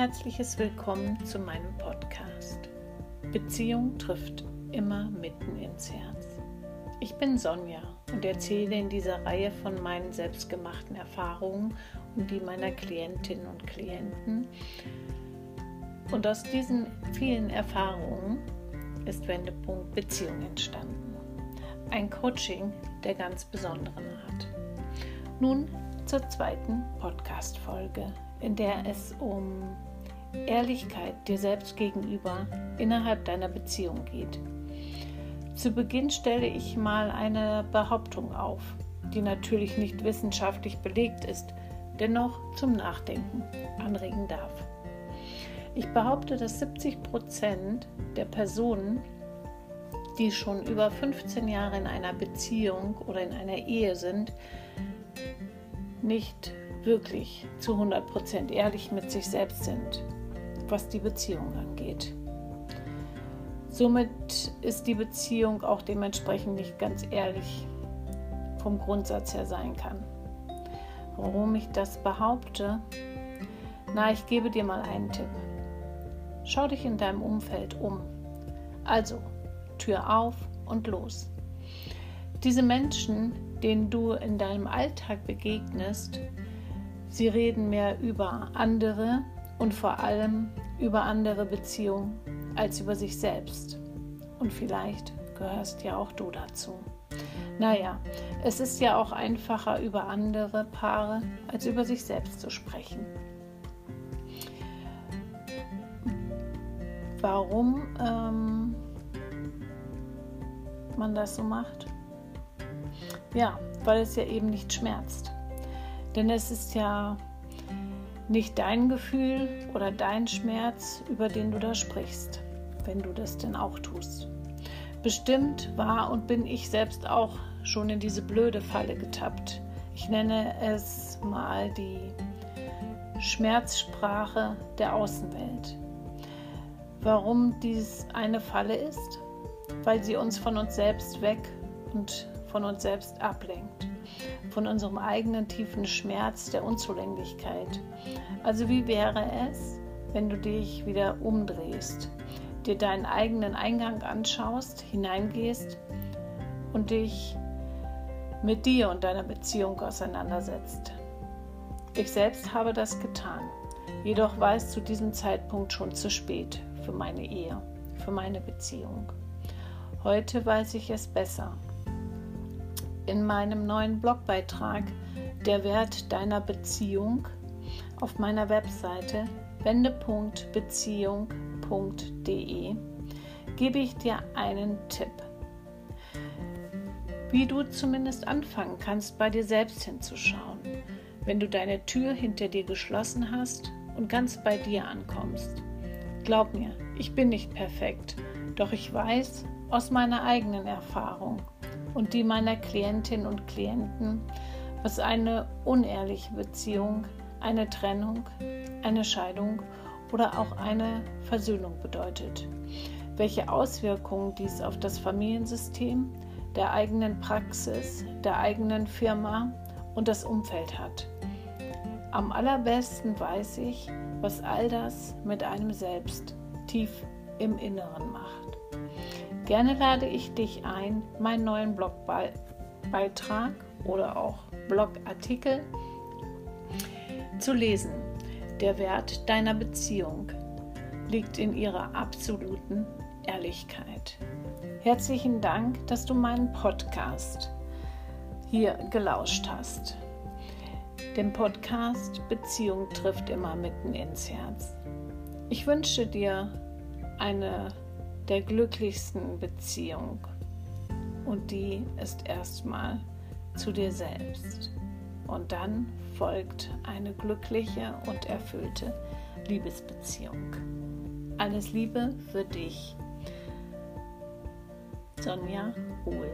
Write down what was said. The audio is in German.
herzliches Willkommen zu meinem Podcast. Beziehung trifft immer mitten ins Herz. Ich bin Sonja und erzähle in dieser Reihe von meinen selbstgemachten Erfahrungen und die meiner Klientinnen und Klienten. Und aus diesen vielen Erfahrungen ist Wendepunkt Beziehung entstanden. Ein Coaching der ganz besonderen Art. Nun zur zweiten Podcast-Folge, in der es um Ehrlichkeit dir selbst gegenüber innerhalb deiner Beziehung geht. Zu Beginn stelle ich mal eine Behauptung auf, die natürlich nicht wissenschaftlich belegt ist, dennoch zum Nachdenken anregen darf. Ich behaupte, dass 70 Prozent der Personen, die schon über 15 Jahre in einer Beziehung oder in einer Ehe sind, nicht wirklich zu 100 Prozent ehrlich mit sich selbst sind, was die Beziehung angeht. Somit ist die Beziehung auch dementsprechend nicht ganz ehrlich vom Grundsatz her sein kann. Warum ich das behaupte? Na, ich gebe dir mal einen Tipp. Schau dich in deinem Umfeld um. Also, Tür auf und los. Diese Menschen, denen du in deinem Alltag begegnest, sie reden mehr über andere und vor allem über andere Beziehungen als über sich selbst. Und vielleicht gehörst ja auch du dazu. Naja, es ist ja auch einfacher, über andere Paare als über sich selbst zu sprechen. warum ähm, man das so macht? Ja, weil es ja eben nicht schmerzt. Denn es ist ja nicht dein Gefühl oder dein Schmerz, über den du da sprichst, wenn du das denn auch tust. Bestimmt war und bin ich selbst auch schon in diese blöde Falle getappt. Ich nenne es mal die Schmerzsprache der Außenwelt. Warum dies eine Falle ist? Weil sie uns von uns selbst weg und von uns selbst ablenkt. Von unserem eigenen tiefen Schmerz der Unzulänglichkeit. Also wie wäre es, wenn du dich wieder umdrehst, dir deinen eigenen Eingang anschaust, hineingehst und dich mit dir und deiner Beziehung auseinandersetzt. Ich selbst habe das getan, jedoch war es zu diesem Zeitpunkt schon zu spät für meine Ehe, für meine Beziehung. Heute weiß ich es besser. In meinem neuen Blogbeitrag Der Wert deiner Beziehung auf meiner Webseite wende.beziehung.de gebe ich dir einen Tipp, wie du zumindest anfangen kannst, bei dir selbst hinzuschauen, wenn du deine Tür hinter dir geschlossen hast und ganz bei dir ankommst. Glaub mir, ich bin nicht perfekt, doch ich weiß aus meiner eigenen Erfahrung und die meiner Klientinnen und Klienten, was eine unehrliche Beziehung, eine Trennung, eine Scheidung oder auch eine Versöhnung bedeutet. Welche Auswirkungen dies auf das Familiensystem, der eigenen Praxis, der eigenen Firma und das Umfeld hat. Am allerbesten weiß ich, was all das mit einem selbst tief im Inneren macht. Gerne lade ich dich ein, meinen neuen Blogbeitrag oder auch Blogartikel zu lesen. Der Wert deiner Beziehung liegt in ihrer absoluten Ehrlichkeit. Herzlichen Dank, dass du meinen Podcast hier gelauscht hast. Dem Podcast Beziehung trifft immer mitten ins Herz. Ich wünsche dir eine der glücklichsten Beziehungen und die ist erstmal zu dir selbst. Und dann folgt eine glückliche und erfüllte Liebesbeziehung. Alles Liebe für dich, Sonja Hohl.